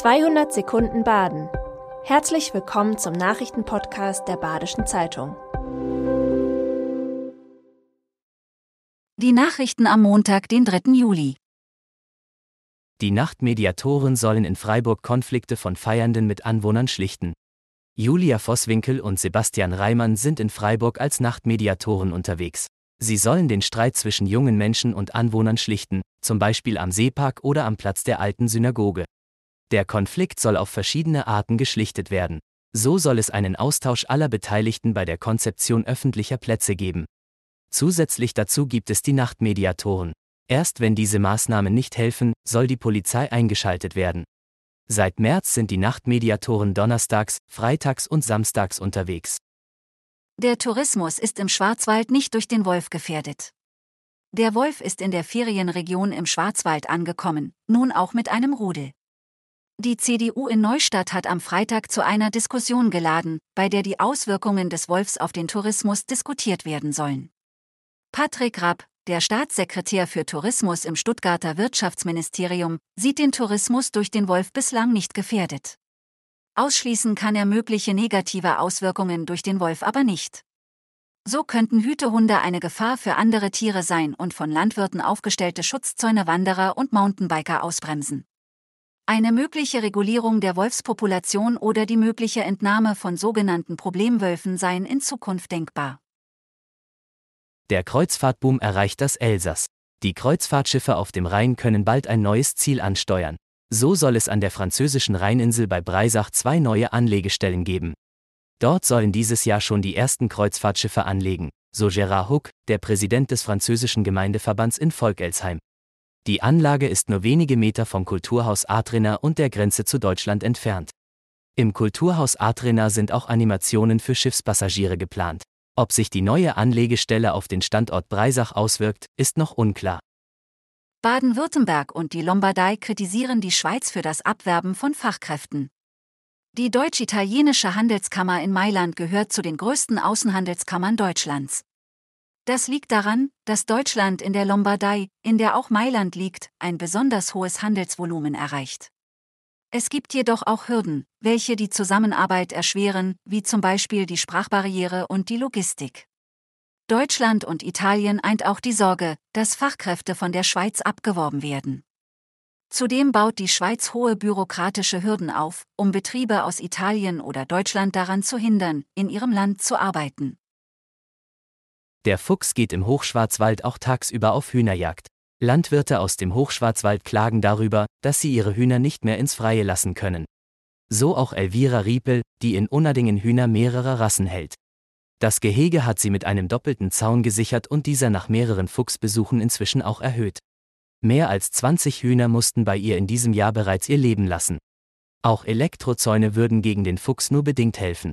200 Sekunden Baden. Herzlich willkommen zum Nachrichtenpodcast der Badischen Zeitung. Die Nachrichten am Montag, den 3. Juli. Die Nachtmediatoren sollen in Freiburg Konflikte von Feiernden mit Anwohnern schlichten. Julia Vosswinkel und Sebastian Reimann sind in Freiburg als Nachtmediatoren unterwegs. Sie sollen den Streit zwischen jungen Menschen und Anwohnern schlichten, zum Beispiel am Seepark oder am Platz der alten Synagoge. Der Konflikt soll auf verschiedene Arten geschlichtet werden. So soll es einen Austausch aller Beteiligten bei der Konzeption öffentlicher Plätze geben. Zusätzlich dazu gibt es die Nachtmediatoren. Erst wenn diese Maßnahmen nicht helfen, soll die Polizei eingeschaltet werden. Seit März sind die Nachtmediatoren donnerstags, freitags und samstags unterwegs. Der Tourismus ist im Schwarzwald nicht durch den Wolf gefährdet. Der Wolf ist in der Ferienregion im Schwarzwald angekommen, nun auch mit einem Rudel. Die CDU in Neustadt hat am Freitag zu einer Diskussion geladen, bei der die Auswirkungen des Wolfs auf den Tourismus diskutiert werden sollen. Patrick Rapp, der Staatssekretär für Tourismus im Stuttgarter Wirtschaftsministerium, sieht den Tourismus durch den Wolf bislang nicht gefährdet. Ausschließen kann er mögliche negative Auswirkungen durch den Wolf aber nicht. So könnten Hütehunde eine Gefahr für andere Tiere sein und von Landwirten aufgestellte Schutzzäune Wanderer und Mountainbiker ausbremsen. Eine mögliche Regulierung der Wolfspopulation oder die mögliche Entnahme von sogenannten Problemwölfen seien in Zukunft denkbar. Der Kreuzfahrtboom erreicht das Elsass. Die Kreuzfahrtschiffe auf dem Rhein können bald ein neues Ziel ansteuern. So soll es an der französischen Rheininsel bei Breisach zwei neue Anlegestellen geben. Dort sollen dieses Jahr schon die ersten Kreuzfahrtschiffe anlegen, so Gérard Huck, der Präsident des französischen Gemeindeverbands in Volkelsheim. Die Anlage ist nur wenige Meter vom Kulturhaus Adrena und der Grenze zu Deutschland entfernt. Im Kulturhaus Adrena sind auch Animationen für Schiffspassagiere geplant. Ob sich die neue Anlegestelle auf den Standort Breisach auswirkt, ist noch unklar. Baden-Württemberg und die Lombardei kritisieren die Schweiz für das Abwerben von Fachkräften. Die deutsch-italienische Handelskammer in Mailand gehört zu den größten Außenhandelskammern Deutschlands. Das liegt daran, dass Deutschland in der Lombardei, in der auch Mailand liegt, ein besonders hohes Handelsvolumen erreicht. Es gibt jedoch auch Hürden, welche die Zusammenarbeit erschweren, wie zum Beispiel die Sprachbarriere und die Logistik. Deutschland und Italien eint auch die Sorge, dass Fachkräfte von der Schweiz abgeworben werden. Zudem baut die Schweiz hohe bürokratische Hürden auf, um Betriebe aus Italien oder Deutschland daran zu hindern, in ihrem Land zu arbeiten. Der Fuchs geht im Hochschwarzwald auch tagsüber auf Hühnerjagd. Landwirte aus dem Hochschwarzwald klagen darüber, dass sie ihre Hühner nicht mehr ins Freie lassen können. So auch Elvira Riepel, die in Unnerdingen Hühner mehrerer Rassen hält. Das Gehege hat sie mit einem doppelten Zaun gesichert und dieser nach mehreren Fuchsbesuchen inzwischen auch erhöht. Mehr als 20 Hühner mussten bei ihr in diesem Jahr bereits ihr Leben lassen. Auch Elektrozäune würden gegen den Fuchs nur bedingt helfen.